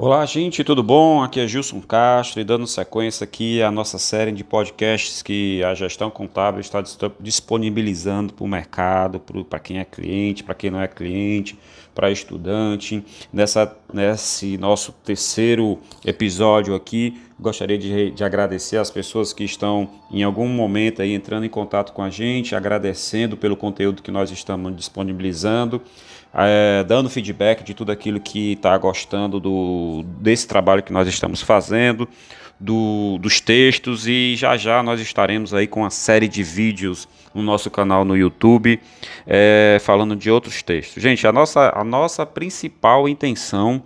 Olá, gente, tudo bom? Aqui é Gilson Castro e dando sequência aqui à nossa série de podcasts que a gestão contábil está disponibilizando para o mercado, para quem é cliente, para quem não é cliente, para estudante. Nessa, nesse nosso terceiro episódio aqui, gostaria de, de agradecer as pessoas que estão em algum momento aí entrando em contato com a gente, agradecendo pelo conteúdo que nós estamos disponibilizando é, dando feedback de tudo aquilo que está gostando do, desse trabalho que nós estamos fazendo, do, dos textos e já já nós estaremos aí com uma série de vídeos no nosso canal no YouTube é, falando de outros textos. Gente, a nossa, a nossa principal intenção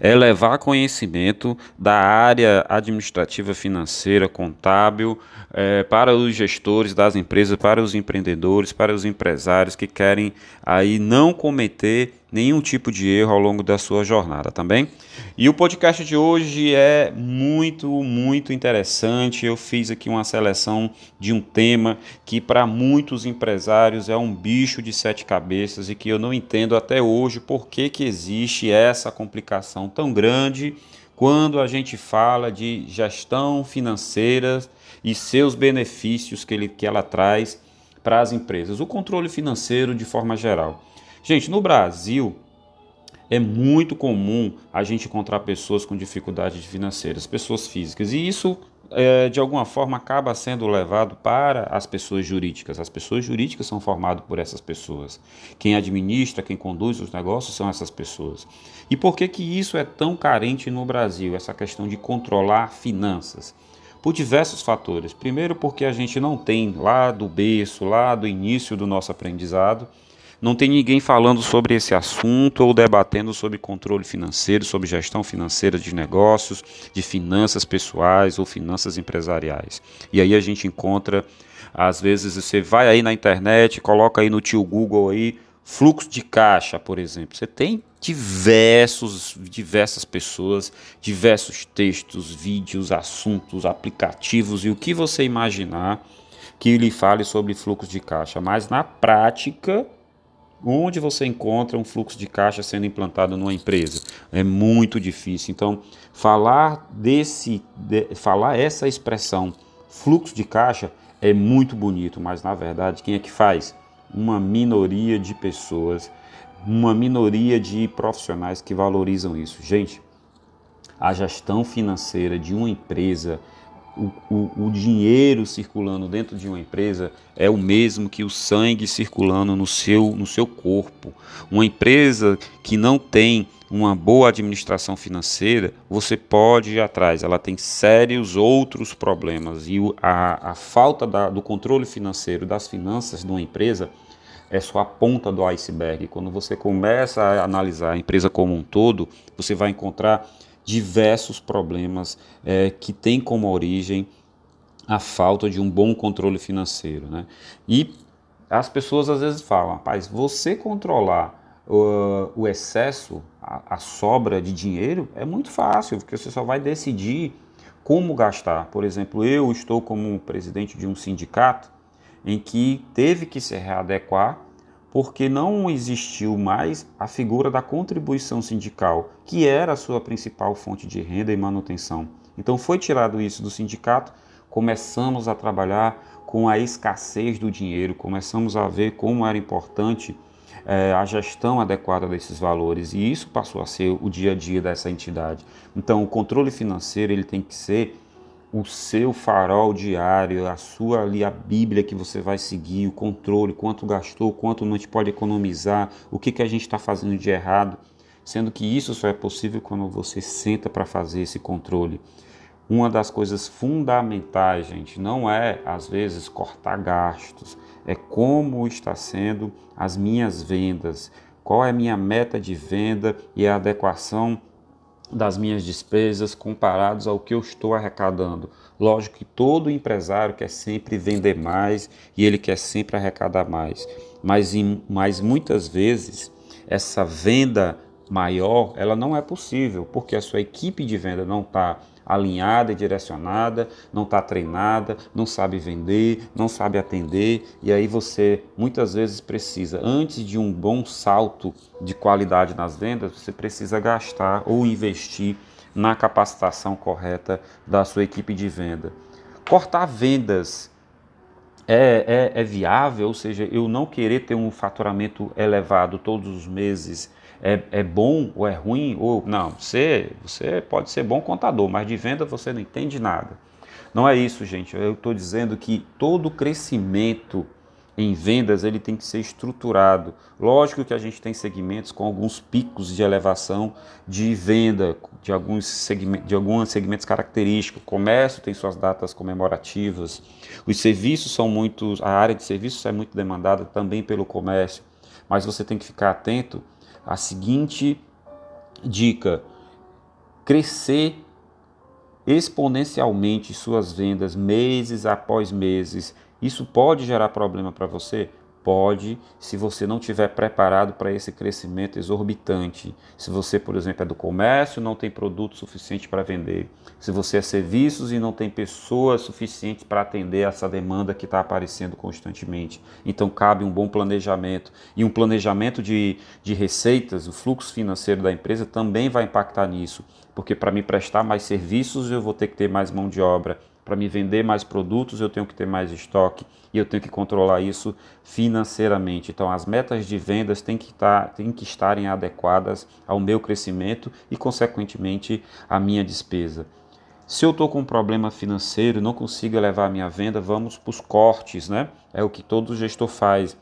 é levar conhecimento da área administrativa, financeira, contábil é, para os gestores das empresas, para os empreendedores, para os empresários que querem aí não cometer nenhum tipo de erro ao longo da sua jornada também. E o podcast de hoje é muito, muito interessante. Eu fiz aqui uma seleção de um tema que para muitos empresários é um bicho de sete cabeças e que eu não entendo até hoje por que, que existe essa complicação tão grande quando a gente fala de gestão financeira e seus benefícios que, ele, que ela traz para as empresas. O controle financeiro de forma geral. Gente, no Brasil é muito comum a gente encontrar pessoas com dificuldades financeiras, pessoas físicas, e isso é, de alguma forma acaba sendo levado para as pessoas jurídicas. As pessoas jurídicas são formadas por essas pessoas. Quem administra, quem conduz os negócios são essas pessoas. E por que que isso é tão carente no Brasil, essa questão de controlar finanças? Por diversos fatores. Primeiro, porque a gente não tem lá do berço, lá do início do nosso aprendizado, não tem ninguém falando sobre esse assunto ou debatendo sobre controle financeiro, sobre gestão financeira de negócios, de finanças pessoais ou finanças empresariais. E aí a gente encontra, às vezes você vai aí na internet, coloca aí no tio Google aí fluxo de caixa, por exemplo. Você tem diversos, diversas pessoas, diversos textos, vídeos, assuntos, aplicativos e o que você imaginar que lhe fale sobre fluxo de caixa, mas na prática Onde você encontra um fluxo de caixa sendo implantado numa empresa? É muito difícil. Então, falar desse, de, falar essa expressão fluxo de caixa é muito bonito, mas na verdade quem é que faz? Uma minoria de pessoas, uma minoria de profissionais que valorizam isso. Gente, a gestão financeira de uma empresa o, o, dinheiro circulando dentro de uma empresa é o mesmo que o sangue circulando no seu, no seu corpo. Uma empresa que não tem uma boa administração financeira, você pode ir atrás, ela tem sérios outros problemas. E a, a falta da, do controle financeiro das finanças de uma empresa é só a ponta do iceberg. Quando você começa a analisar a empresa como um todo, você vai encontrar diversos problemas é, que têm como origem a falta de um bom controle financeiro. Né? E as pessoas às vezes falam, rapaz, você controlar uh, o excesso, a, a, sobra de dinheiro, é muito fácil, porque você só vai decidir como gastar. Por exemplo, eu estou como presidente de um sindicato em que teve que se readequar porque não existiu mais a figura da contribuição sindical, que era a sua principal fonte de renda e manutenção. Então foi tirado isso do sindicato, começamos a trabalhar com a escassez do dinheiro, começamos a ver como era importante é, a gestão adequada desses valores e isso passou a ser o dia a dia dessa entidade. Então o controle financeiro ele tem que ser o seu farol diário, a sua ali a Bíblia que você vai seguir, o controle, quanto gastou, quanto não te pode economizar, o que, que a gente está fazendo de errado, sendo que isso só é possível quando você senta para fazer esse controle. Uma das coisas fundamentais, gente, não é às vezes cortar gastos, é como está sendo as minhas vendas, qual é a minha meta de venda e a adequação das minhas despesas comparados ao que eu estou arrecadando. Lógico que todo empresário quer sempre vender mais e ele quer sempre arrecadar mais, mas, em, mas muitas vezes essa venda maior, ela não é possível, porque a sua equipe de venda não está alinhada e direcionada, não está treinada, não sabe vender, não sabe atender, e aí você muitas vezes precisa, antes de um bom salto de qualidade nas vendas, você precisa gastar ou investir na capacitação correta da sua equipe de venda. Cortar vendas é, é, é, viável, ou seja, eu não querer ter um faturamento elevado todos os meses é, é bom ou é ruim, ou não, você, você pode ser bom contador, mas de venda você não entende nada. Não é isso, gente. Eu estou dizendo que todo crescimento em vendas ele tem que ser estruturado. Lógico que a gente tem segmentos com alguns picos de elevação de venda, de alguns segmentos, de alguns segmentos característicos. O comércio tem suas datas comemorativas. Os serviços são muito, a área de serviços é muito demandada também pelo comércio. Mas você tem que ficar atento à seguinte dica: crescer exponencialmente suas vendas meses após meses isso pode gerar problema para você? Pode, se você não estiver preparado para esse crescimento exorbitante. Se você, por exemplo, é do comércio, não tem produto suficiente para vender. Se você é serviços e não tem pessoas suficientes para atender essa demanda que está aparecendo constantemente. Então, cabe um bom planejamento. E um planejamento de, de receitas, o fluxo financeiro da empresa também vai impactar nisso. Porque para me prestar mais serviços, eu vou ter que ter mais mão de obra para me vender mais produtos, eu tenho que ter mais estoque e eu tenho que controlar isso financeiramente. Então, as metas de vendas têm que, estar, têm que estarem adequadas ao meu crescimento e, consequentemente, à minha despesa. Se eu estou com um problema financeiro, não consigo elevar a minha venda, vamos para os cortes, né? É o que todo gestor faz.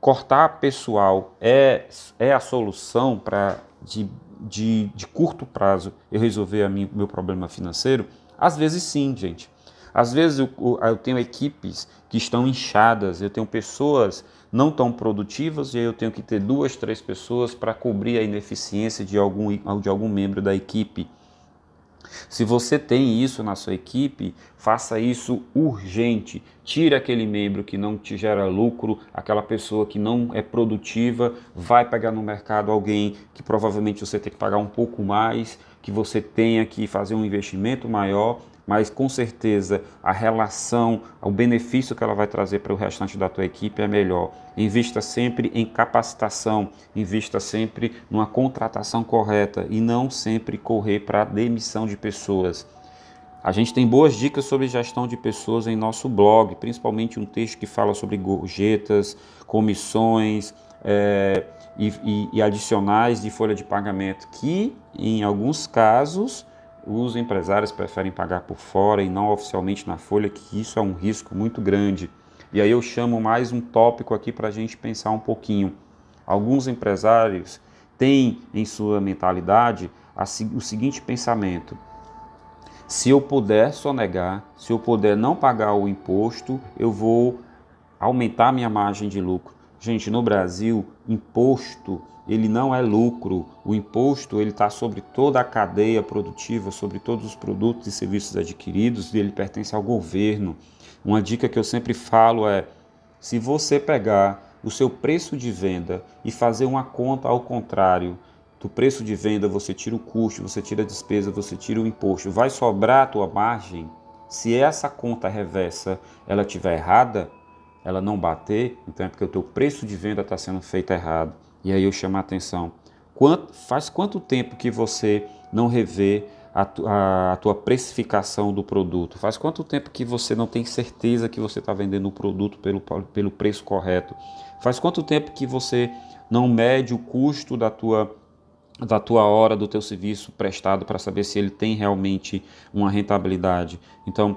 Cortar pessoal é, é a solução para, de, de, de curto prazo, eu resolver o meu problema financeiro? Às vezes sim, gente. Às vezes eu, eu tenho equipes que estão inchadas, eu tenho pessoas não tão produtivas e eu tenho que ter duas, três pessoas para cobrir a ineficiência de algum, de algum membro da equipe. Se você tem isso na sua equipe, faça isso urgente. Tire aquele membro que não te gera lucro, aquela pessoa que não é produtiva, vai pegar no mercado alguém que provavelmente você tem que pagar um pouco mais, que você tenha que fazer um investimento maior mas com certeza a relação, o benefício que ela vai trazer para o restante da tua equipe é melhor. Invista sempre em capacitação, invista sempre numa contratação correta e não sempre correr para a demissão de pessoas. A gente tem boas dicas sobre gestão de pessoas em nosso blog, principalmente um texto que fala sobre gorjetas, comissões é, e, e, e adicionais de folha de pagamento, que em alguns casos os empresários preferem pagar por fora e não oficialmente na folha, que isso é um risco muito grande. E aí eu chamo mais um tópico aqui para a gente pensar um pouquinho. Alguns empresários têm em sua mentalidade o seguinte pensamento: se eu puder sonegar, se eu puder não pagar o imposto, eu vou aumentar minha margem de lucro. Gente, no Brasil, imposto ele não é lucro. O imposto ele está sobre toda a cadeia produtiva, sobre todos os produtos e serviços adquiridos e ele pertence ao governo. Uma dica que eu sempre falo é: se você pegar o seu preço de venda e fazer uma conta ao contrário, do preço de venda você tira o custo, você tira a despesa, você tira o imposto, vai sobrar a tua margem. Se essa conta reversa ela estiver errada, ela não bater, então é porque o teu preço de venda está sendo feito errado. E aí eu chamo a atenção. Quanto, faz quanto tempo que você não revê a, a, a, tua precificação do produto? Faz quanto tempo que você não tem certeza que você está vendendo o produto pelo, pelo preço correto? Faz quanto tempo que você não mede o custo da tua, da tua hora, do teu serviço prestado para saber se ele tem realmente uma rentabilidade? Então,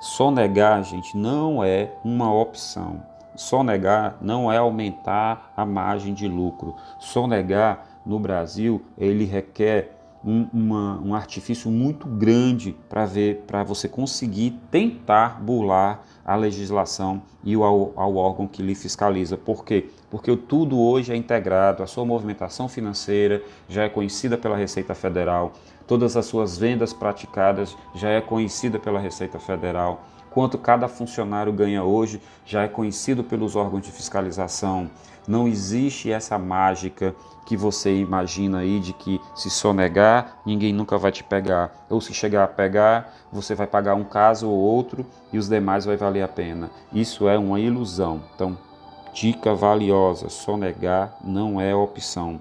só negar, gente, não é uma opção. Sonegar não é aumentar a margem de lucro. Sonegar no Brasil ele requer um, uma, um artifício muito grande para ver para você conseguir tentar burlar a legislação e ao, ao órgão que lhe fiscaliza. Por quê? Porque tudo hoje é integrado, a sua movimentação financeira já é conhecida pela Receita Federal, todas as suas vendas praticadas já é conhecida pela Receita Federal quanto cada funcionário ganha hoje já é conhecido pelos órgãos de fiscalização. Não existe essa mágica que você imagina aí de que se sonegar, ninguém nunca vai te pegar. Ou se chegar a pegar, você vai pagar um caso ou outro e os demais vai valer a pena. Isso é uma ilusão. Então, dica valiosa: sonegar não é opção.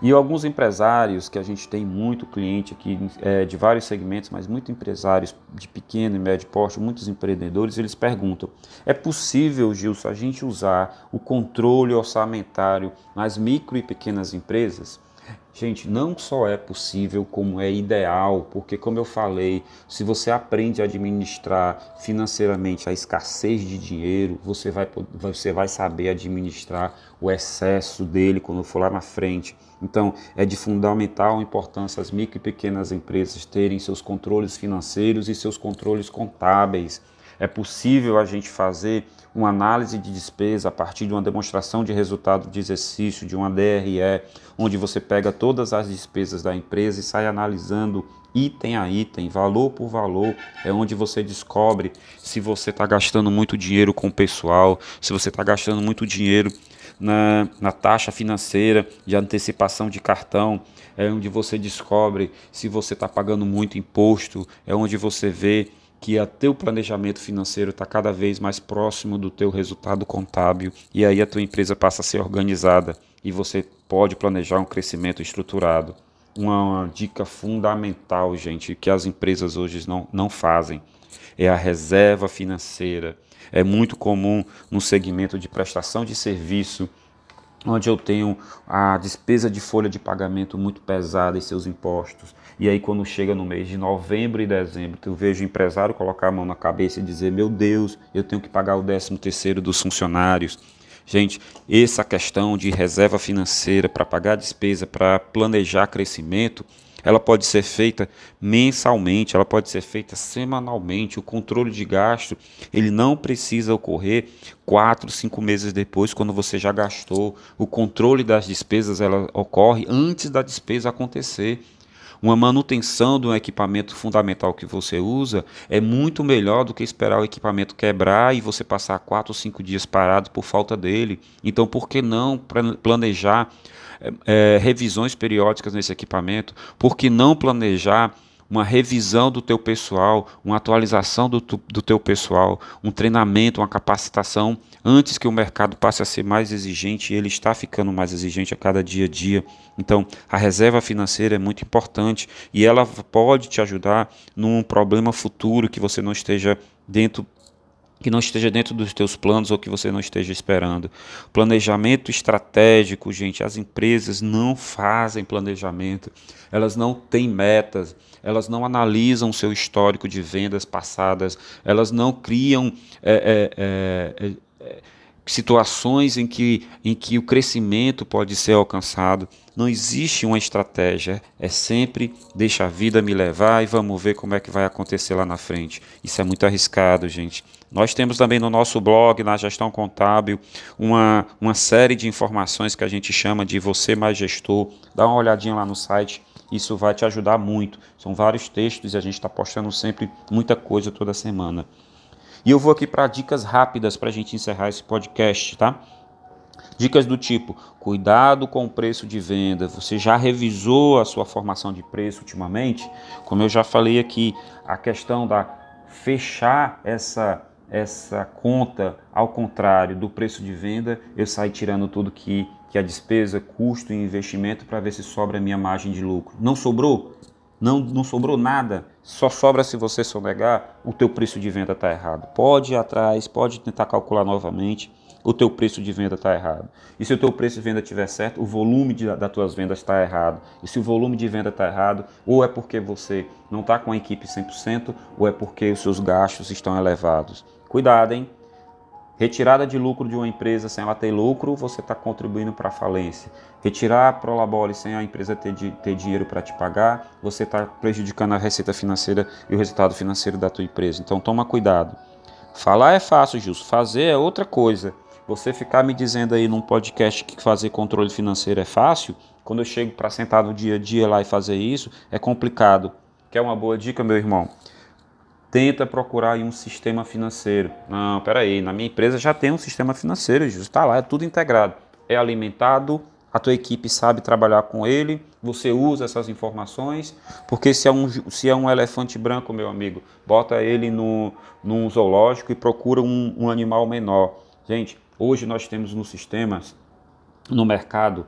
E alguns empresários, que a gente tem muito cliente aqui é, de vários segmentos, mas muitos empresários de pequeno e médio porte, muitos empreendedores, eles perguntam: é possível, Gilson, a gente usar o controle orçamentário nas micro e pequenas empresas? Gente, não só é possível, como é ideal, porque, como eu falei, se você aprende a administrar financeiramente a escassez de dinheiro, você vai, você vai saber administrar o excesso dele quando for lá na frente. Então, é de fundamental importância as micro e pequenas empresas terem seus controles financeiros e seus controles contábeis. É possível a gente fazer uma análise de despesa a partir de uma demonstração de resultado de exercício, de uma DRE, onde você pega todas as despesas da empresa e sai analisando item a item, valor por valor, é onde você descobre se você está gastando muito dinheiro com o pessoal, se você está gastando muito dinheiro na, na taxa financeira de antecipação de cartão, é onde você descobre se você está pagando muito imposto, é onde você vê que o teu planejamento financeiro está cada vez mais próximo do teu resultado contábil e aí a tua empresa passa a ser organizada e você pode planejar um crescimento estruturado. Uma dica fundamental, gente, que as empresas hoje não, não fazem é a reserva financeira. É muito comum no segmento de prestação de serviço onde eu tenho a despesa de folha de pagamento muito pesada e seus impostos. E aí quando chega no mês de novembro e dezembro, eu vejo o empresário colocar a mão na cabeça e dizer: "Meu Deus, eu tenho que pagar o 13º dos funcionários". Gente, essa questão de reserva financeira para pagar despesa, para planejar crescimento, ela pode ser feita mensalmente, ela pode ser feita semanalmente. O controle de gasto ele não precisa ocorrer quatro, cinco meses depois, quando você já gastou. O controle das despesas ela ocorre antes da despesa acontecer. Uma manutenção de um equipamento fundamental que você usa é muito melhor do que esperar o equipamento quebrar e você passar quatro ou cinco dias parado por falta dele. Então, por que não planejar é, revisões periódicas nesse equipamento? Por que não planejar uma revisão do teu pessoal, uma atualização do, do teu pessoal, um treinamento, uma capacitação, antes que o mercado passe a ser mais exigente, e ele está ficando mais exigente a cada dia a dia. Então, a reserva financeira é muito importante e ela pode te ajudar num problema futuro que você não esteja dentro que não esteja dentro dos teus planos ou que você não esteja esperando. Planejamento estratégico, gente, as empresas não fazem planejamento, elas não têm metas, elas não analisam o seu histórico de vendas passadas, elas não criam é, é, é situações em que, em que o crescimento pode ser alcançado. Não existe uma estratégia, é sempre deixa a vida me levar e vamos ver como é que vai acontecer lá na frente. Isso é muito arriscado, gente. Nós temos também no nosso blog, na Gestão Contábil, uma, uma série de informações que a gente chama de Você Mais Gestor. Dá uma olhadinha lá no site, isso vai te ajudar muito. São vários textos e a gente está postando sempre muita coisa toda semana. E eu vou aqui para dicas rápidas para a gente encerrar esse podcast, tá? Dicas do tipo: cuidado com o preço de venda. Você já revisou a sua formação de preço ultimamente? Como eu já falei aqui, a questão da fechar essa essa conta ao contrário do preço de venda, eu saio tirando tudo que, que a despesa, custo e investimento para ver se sobra a minha margem de lucro. Não sobrou? Não, não sobrou nada, só sobra se você sonegar, o teu preço de venda está errado. Pode ir atrás, pode tentar calcular novamente, o teu preço de venda está errado. E se o teu preço de venda estiver certo, o volume de, das tuas vendas está errado. E se o volume de venda está errado, ou é porque você não está com a equipe 100%, ou é porque os seus gastos estão elevados. Cuidado, hein? Retirada de lucro de uma empresa sem ela ter lucro, você está contribuindo para a falência. Retirar a Prolabore sem a empresa ter, ter dinheiro para te pagar, você está prejudicando a receita financeira e o resultado financeiro da tua empresa. Então toma cuidado. Falar é fácil, Justo. Fazer é outra coisa. Você ficar me dizendo aí num podcast que fazer controle financeiro é fácil, quando eu chego para sentar no dia a dia lá e fazer isso, é complicado. Quer uma boa dica, meu irmão? Tenta procurar um sistema financeiro. Não, peraí, na minha empresa já tem um sistema financeiro, está lá, é tudo integrado. É alimentado, a tua equipe sabe trabalhar com ele, você usa essas informações, porque se é um, se é um elefante branco, meu amigo, bota ele no, num zoológico e procura um, um animal menor. Gente, hoje nós temos nos sistemas, no mercado,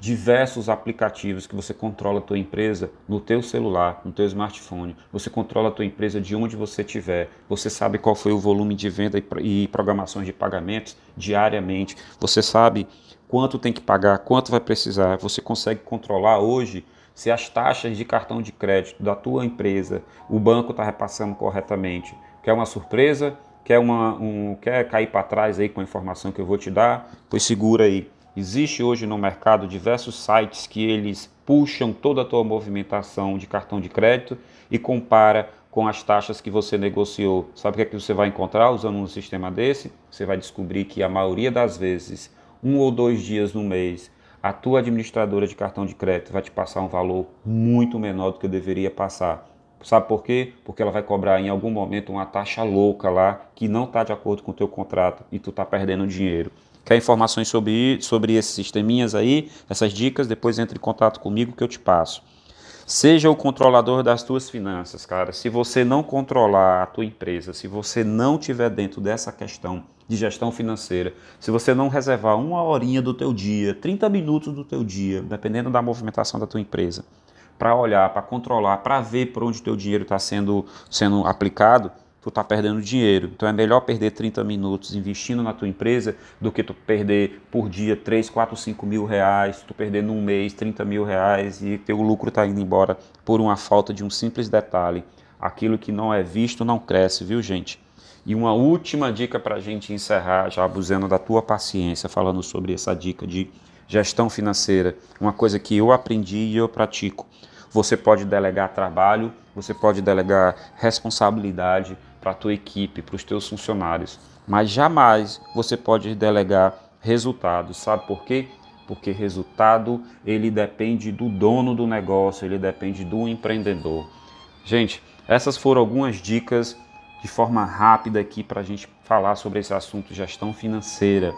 diversos aplicativos que você controla a tua empresa no teu celular, no teu smartphone. Você controla a tua empresa de onde você estiver. Você sabe qual foi o volume de venda e programações de pagamentos diariamente. Você sabe quanto tem que pagar, quanto vai precisar. Você consegue controlar hoje se as taxas de cartão de crédito da tua empresa, o banco está repassando corretamente. Quer uma surpresa? Quer, uma, um, quer cair para trás aí com a informação que eu vou te dar? Pois segura aí. Existe hoje no mercado diversos sites que eles puxam toda a tua movimentação de cartão de crédito e compara com as taxas que você negociou. Sabe o que é que você vai encontrar usando um sistema desse? Você vai descobrir que a maioria das vezes, um ou dois dias no mês, a tua administradora de cartão de crédito vai te passar um valor muito menor do que deveria passar. Sabe por quê? Porque ela vai cobrar em algum momento uma taxa louca lá que não está de acordo com o teu contrato e tu está perdendo dinheiro. Quer informações sobre, sobre esses sisteminhas aí, essas dicas? Depois entre em contato comigo que eu te passo. Seja o controlador das tuas finanças, cara. Se você não controlar a tua empresa, se você não tiver dentro dessa questão de gestão financeira, se você não reservar uma horinha do teu dia, 30 minutos do teu dia, dependendo da movimentação da tua empresa, para olhar, para controlar, para ver por onde o teu dinheiro está sendo, sendo aplicado, tu está perdendo dinheiro. Então é melhor perder 30 minutos investindo na tua empresa do que tu perder por dia 3, 4, 5 mil reais, tu perder num mês 30 mil reais e teu lucro está indo embora por uma falta de um simples detalhe. Aquilo que não é visto não cresce, viu gente? E uma última dica para a gente encerrar, já abusando da tua paciência, falando sobre essa dica de gestão financeira, uma coisa que eu aprendi e eu pratico. Você pode delegar trabalho, você pode delegar responsabilidade, para a tua equipe, para os teus funcionários, mas jamais você pode delegar resultados. Sabe por quê? Porque resultado ele depende do dono do negócio, ele depende do empreendedor. Gente, essas foram algumas dicas de forma rápida aqui para a gente falar sobre esse assunto gestão financeira.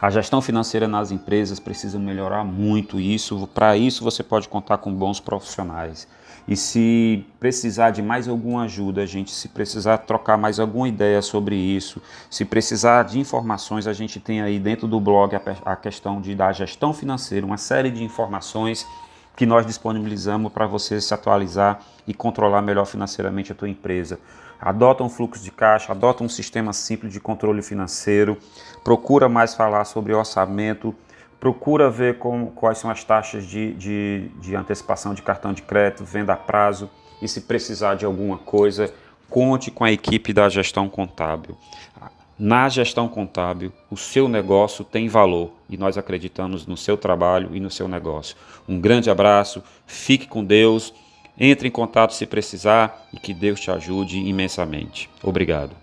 A gestão financeira nas empresas precisa melhorar muito isso. Para isso, você pode contar com bons profissionais. E se precisar de mais alguma ajuda, a gente, se precisar trocar mais alguma ideia sobre isso, se precisar de informações, a gente tem aí dentro do blog a, questão de da gestão financeira, uma série de informações que nós disponibilizamos para você se atualizar e controlar melhor financeiramente a tua empresa. Adota um fluxo de caixa, adota um sistema simples de controle financeiro, procura mais falar sobre orçamento, procura ver como, quais são as taxas de, de, de antecipação de cartão de crédito, venda a prazo e se precisar de alguma coisa, conte com a equipe da gestão contábil. Na gestão contábil, o seu negócio tem valor e nós acreditamos no seu trabalho e no seu negócio. Um grande abraço, fique com Deus, entre em contato se precisar e que Deus te ajude imensamente. Obrigado.